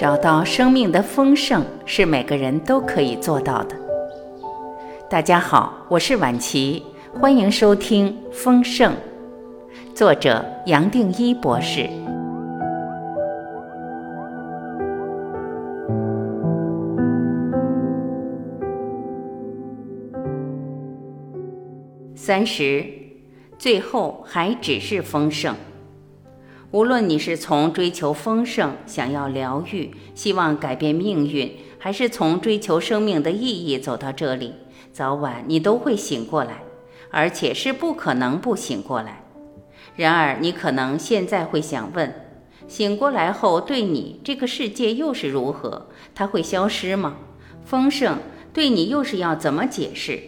找到生命的丰盛是每个人都可以做到的。大家好，我是晚琪，欢迎收听《丰盛》，作者杨定一博士。三十，最后还只是丰盛。无论你是从追求丰盛、想要疗愈、希望改变命运，还是从追求生命的意义走到这里，早晚你都会醒过来，而且是不可能不醒过来。然而，你可能现在会想问：醒过来后，对你这个世界又是如何？它会消失吗？丰盛对你又是要怎么解释？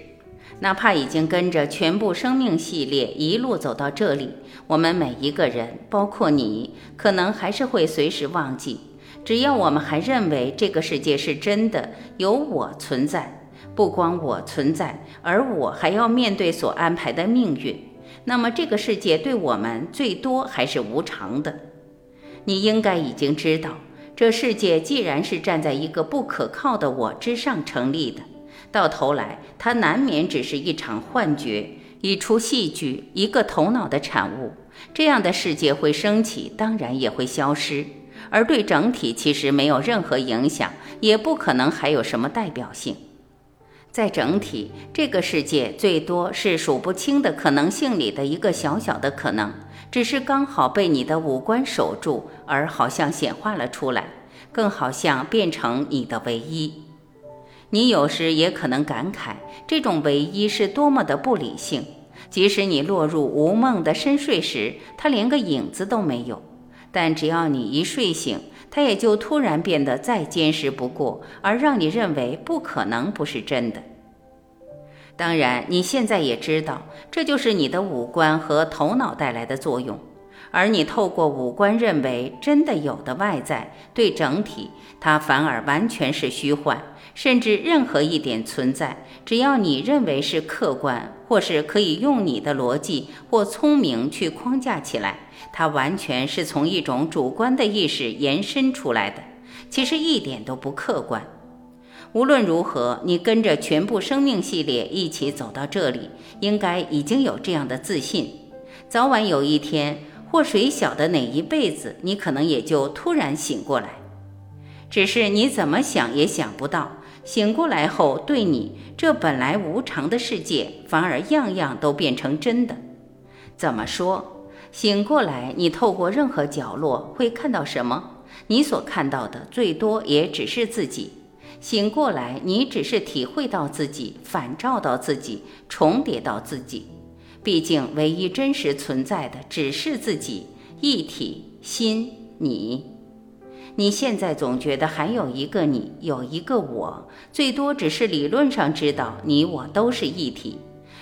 哪怕已经跟着全部生命系列一路走到这里，我们每一个人，包括你，可能还是会随时忘记。只要我们还认为这个世界是真的，有我存在，不光我存在，而我还要面对所安排的命运，那么这个世界对我们最多还是无常的。你应该已经知道，这世界既然是站在一个不可靠的我之上成立的。到头来，它难免只是一场幻觉，一出戏剧，一个头脑的产物。这样的世界会升起，当然也会消失，而对整体其实没有任何影响，也不可能还有什么代表性。在整体这个世界，最多是数不清的可能性里的一个小小的可能，只是刚好被你的五官守住，而好像显化了出来，更好像变成你的唯一。你有时也可能感慨，这种唯一是多么的不理性。即使你落入无梦的深睡时，它连个影子都没有。但只要你一睡醒，它也就突然变得再坚实不过，而让你认为不可能不是真的。当然，你现在也知道，这就是你的五官和头脑带来的作用。而你透过五官认为真的有的外在，对整体，它反而完全是虚幻。甚至任何一点存在，只要你认为是客观，或是可以用你的逻辑或聪明去框架起来，它完全是从一种主观的意识延伸出来的，其实一点都不客观。无论如何，你跟着全部生命系列一起走到这里，应该已经有这样的自信。早晚有一天，或谁晓得哪一辈子，你可能也就突然醒过来，只是你怎么想也想不到。醒过来后，对你这本来无常的世界，反而样样都变成真的。怎么说？醒过来，你透过任何角落会看到什么？你所看到的最多也只是自己。醒过来，你只是体会到自己，反照到自己，重叠到自己。毕竟，唯一真实存在的只是自己，一体心你。你现在总觉得还有一个你，有一个我，最多只是理论上知道你我都是一体。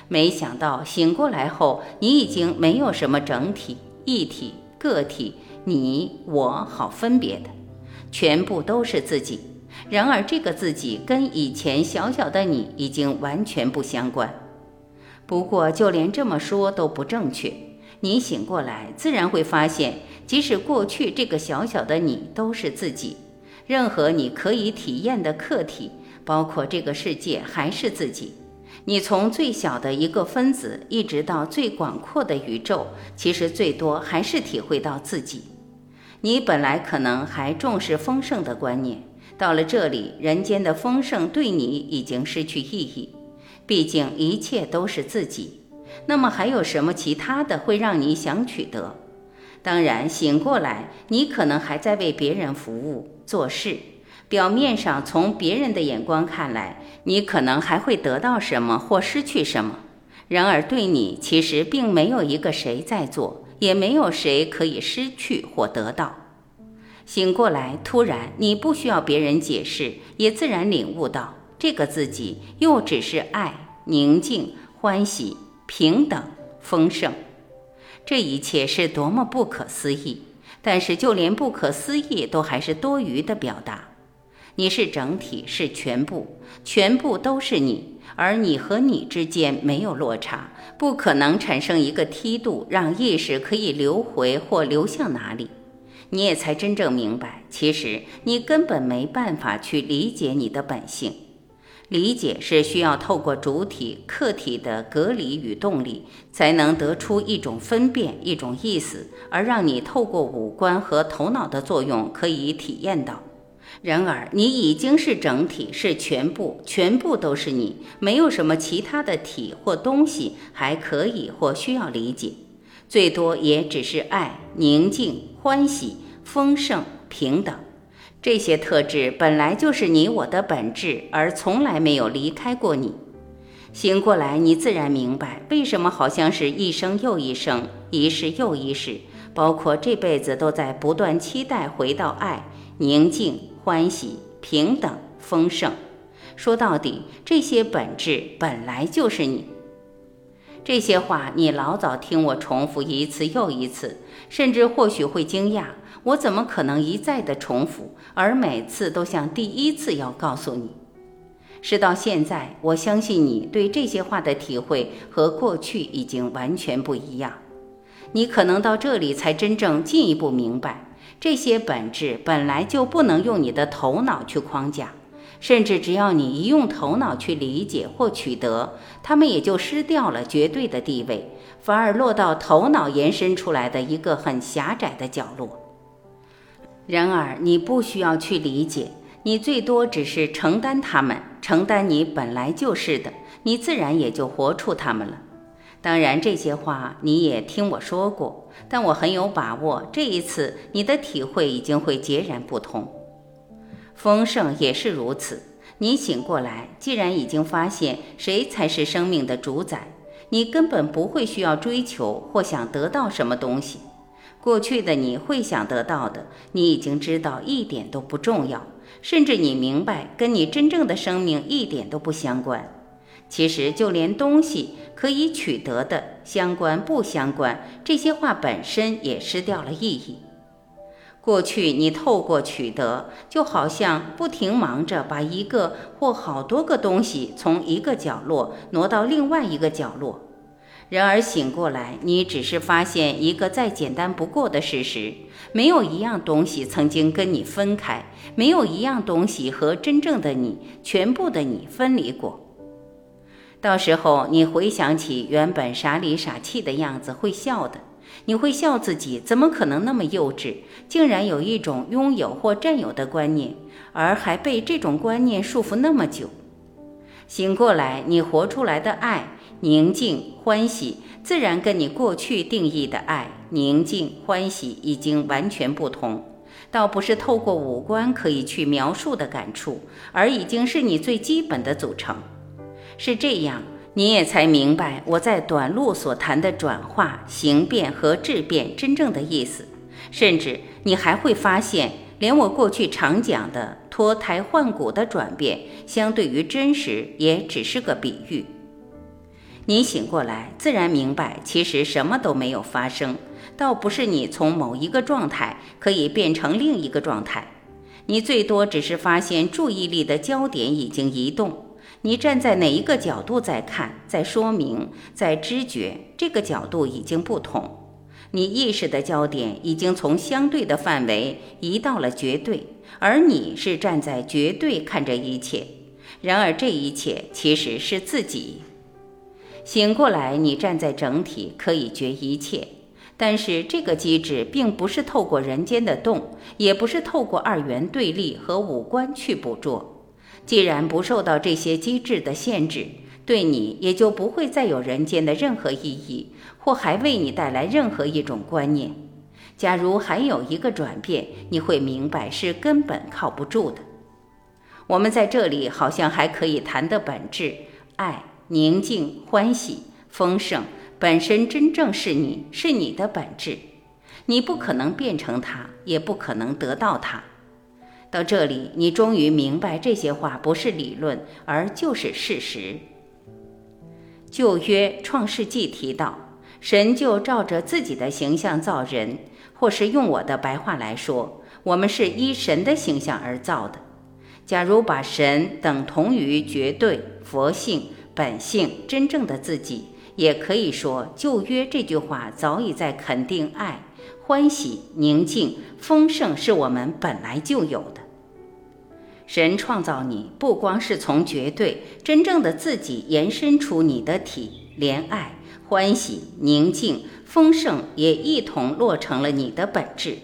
没想到醒过来后，你已经没有什么整体、一体、个体、你我好分别的，全部都是自己。然而这个自己跟以前小小的你已经完全不相关。不过就连这么说都不正确。你醒过来，自然会发现。即使过去这个小小的你都是自己，任何你可以体验的客体，包括这个世界，还是自己。你从最小的一个分子，一直到最广阔的宇宙，其实最多还是体会到自己。你本来可能还重视丰盛的观念，到了这里，人间的丰盛对你已经失去意义。毕竟一切都是自己，那么还有什么其他的会让你想取得？当然，醒过来，你可能还在为别人服务做事。表面上，从别人的眼光看来，你可能还会得到什么或失去什么。然而，对你其实并没有一个谁在做，也没有谁可以失去或得到。醒过来，突然，你不需要别人解释，也自然领悟到，这个自己又只是爱、宁静、欢喜、平等、丰盛。这一切是多么不可思议！但是就连不可思议都还是多余的表达。你是整体，是全部，全部都是你，而你和你之间没有落差，不可能产生一个梯度，让意识可以流回或流向哪里。你也才真正明白，其实你根本没办法去理解你的本性。理解是需要透过主体、客体的隔离与动力，才能得出一种分辨、一种意思，而让你透过五官和头脑的作用可以体验到。然而，你已经是整体，是全部，全部都是你，没有什么其他的体或东西还可以或需要理解，最多也只是爱、宁静、欢喜、丰盛、平等。这些特质本来就是你我的本质，而从来没有离开过你。醒过来，你自然明白为什么好像是一生又一生，一世又一世，包括这辈子都在不断期待回到爱、宁静、欢喜、平等、丰盛。说到底，这些本质本来就是你。这些话你老早听我重复一次又一次，甚至或许会惊讶。我怎么可能一再的重复，而每次都像第一次要告诉你？是到现在，我相信你对这些话的体会和过去已经完全不一样。你可能到这里才真正进一步明白，这些本质本来就不能用你的头脑去框架，甚至只要你一用头脑去理解或取得，它们也就失掉了绝对的地位，反而落到头脑延伸出来的一个很狭窄的角落。然而，你不需要去理解，你最多只是承担他们，承担你本来就是的，你自然也就活出他们了。当然，这些话你也听我说过，但我很有把握，这一次你的体会已经会截然不同。丰盛也是如此，你醒过来，既然已经发现谁才是生命的主宰，你根本不会需要追求或想得到什么东西。过去的你会想得到的，你已经知道一点都不重要，甚至你明白跟你真正的生命一点都不相关。其实就连东西可以取得的相关不相关这些话本身也失掉了意义。过去你透过取得，就好像不停忙着把一个或好多个东西从一个角落挪到另外一个角落。然而醒过来，你只是发现一个再简单不过的事实：没有一样东西曾经跟你分开，没有一样东西和真正的你、全部的你分离过。到时候你回想起原本傻里傻气的样子，会笑的。你会笑自己怎么可能那么幼稚，竟然有一种拥有或占有的观念，而还被这种观念束缚那么久。醒过来，你活出来的爱。宁静欢喜，自然跟你过去定义的爱、宁静欢喜已经完全不同。倒不是透过五官可以去描述的感触，而已经是你最基本的组成。是这样，你也才明白我在短路所谈的转化、形变和质变真正的意思。甚至你还会发现，连我过去常讲的脱胎换骨的转变，相对于真实，也只是个比喻。你醒过来，自然明白，其实什么都没有发生，倒不是你从某一个状态可以变成另一个状态，你最多只是发现注意力的焦点已经移动。你站在哪一个角度在看，在说明，在知觉，这个角度已经不同。你意识的焦点已经从相对的范围移到了绝对，而你是站在绝对看着一切。然而这一切其实是自己。醒过来，你站在整体，可以觉一切。但是这个机制并不是透过人间的动，也不是透过二元对立和五官去捕捉。既然不受到这些机制的限制，对你也就不会再有人间的任何意义，或还为你带来任何一种观念。假如还有一个转变，你会明白是根本靠不住的。我们在这里好像还可以谈的本质，爱。宁静、欢喜、丰盛，本身真正是你，是你的本质。你不可能变成它，也不可能得到它。到这里，你终于明白这些话不是理论，而就是事实。旧约创世纪提到，神就照着自己的形象造人，或是用我的白话来说，我们是依神的形象而造的。假如把神等同于绝对佛性。本性真正的自己，也可以说，旧约这句话早已在肯定爱，欢喜、宁静、丰盛是我们本来就有的。神创造你，不光是从绝对真正的自己延伸出你的体，连爱、欢喜、宁静、丰盛也一同落成了你的本质。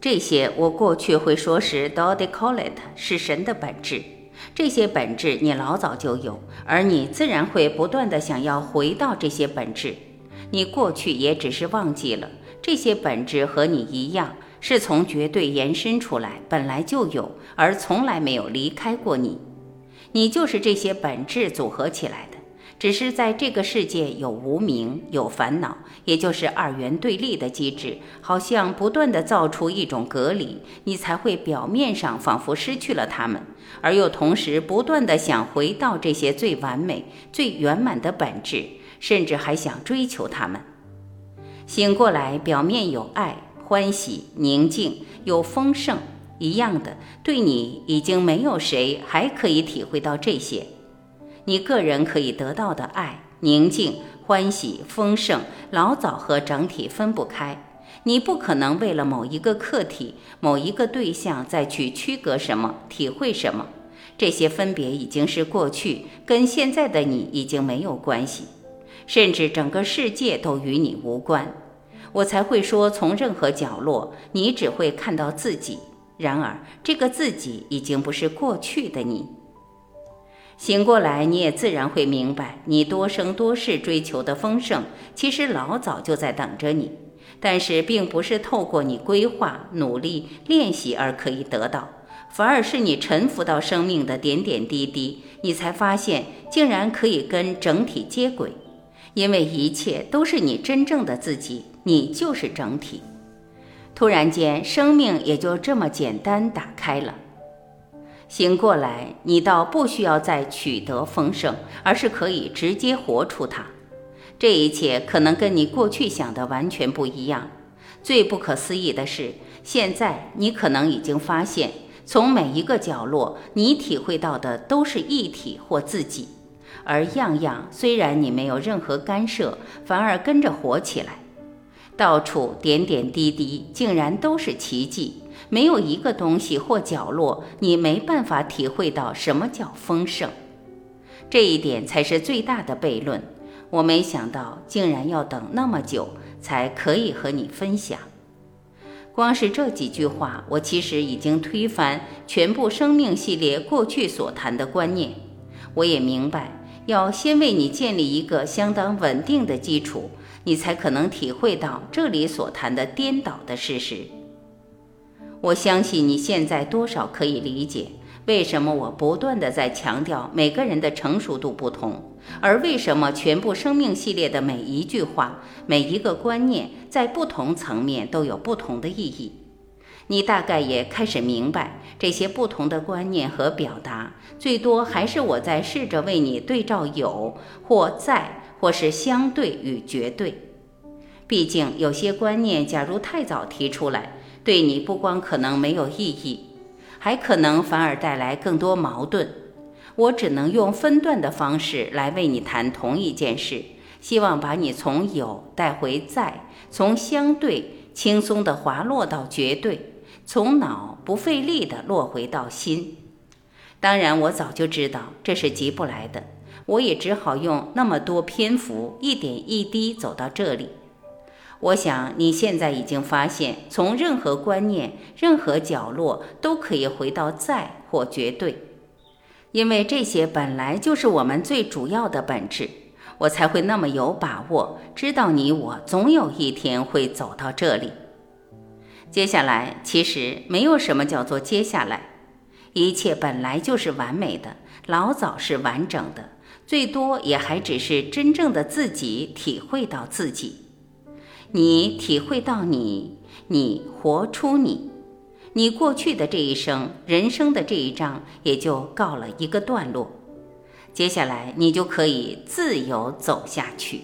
这些我过去会说是 do they call it 是神的本质。这些本质你老早就有，而你自然会不断的想要回到这些本质。你过去也只是忘记了，这些本质和你一样。是从绝对延伸出来，本来就有，而从来没有离开过你。你就是这些本质组合起来，只是在这个世界有无名、有烦恼，也就是二元对立的机制，好像不断的造出一种隔离，你才会表面上仿佛失去了他们，而又同时不断的想回到这些最完美、最圆满的本质，甚至还想追求他们。醒过来，表面有爱。欢喜、宁静、有丰盛，一样的，对你已经没有谁还可以体会到这些。你个人可以得到的爱、宁静、欢喜、丰盛，老早和整体分不开。你不可能为了某一个客体、某一个对象再去区隔什么、体会什么。这些分别已经是过去，跟现在的你已经没有关系，甚至整个世界都与你无关。我才会说，从任何角落，你只会看到自己。然而，这个自己已经不是过去的你。醒过来，你也自然会明白，你多生多世追求的丰盛，其实老早就在等着你。但是，并不是透过你规划、努力、练习而可以得到，反而是你沉浮到生命的点点滴滴，你才发现，竟然可以跟整体接轨。因为一切都是你真正的自己。你就是整体，突然间，生命也就这么简单打开了。醒过来，你倒不需要再取得丰盛，而是可以直接活出它。这一切可能跟你过去想的完全不一样。最不可思议的是，现在你可能已经发现，从每一个角落，你体会到的都是一体或自己，而样样虽然你没有任何干涉，反而跟着活起来。到处点点滴滴，竟然都是奇迹。没有一个东西或角落，你没办法体会到什么叫丰盛。这一点才是最大的悖论。我没想到，竟然要等那么久才可以和你分享。光是这几句话，我其实已经推翻全部生命系列过去所谈的观念。我也明白，要先为你建立一个相当稳定的基础。你才可能体会到这里所谈的颠倒的事实。我相信你现在多少可以理解为什么我不断的在强调每个人的成熟度不同，而为什么全部生命系列的每一句话、每一个观念在不同层面都有不同的意义。你大概也开始明白，这些不同的观念和表达，最多还是我在试着为你对照有或在。或是相对与绝对，毕竟有些观念，假如太早提出来，对你不光可能没有意义，还可能反而带来更多矛盾。我只能用分段的方式来为你谈同一件事，希望把你从有带回在，从相对轻松的滑落到绝对，从脑不费力的落回到心。当然，我早就知道这是急不来的。我也只好用那么多篇幅，一点一滴走到这里。我想你现在已经发现，从任何观念、任何角落都可以回到在或绝对，因为这些本来就是我们最主要的本质。我才会那么有把握，知道你我总有一天会走到这里。接下来，其实没有什么叫做接下来，一切本来就是完美的，老早是完整的。最多也还只是真正的自己体会到自己，你体会到你，你活出你，你过去的这一生，人生的这一章也就告了一个段落。接下来你就可以自由走下去。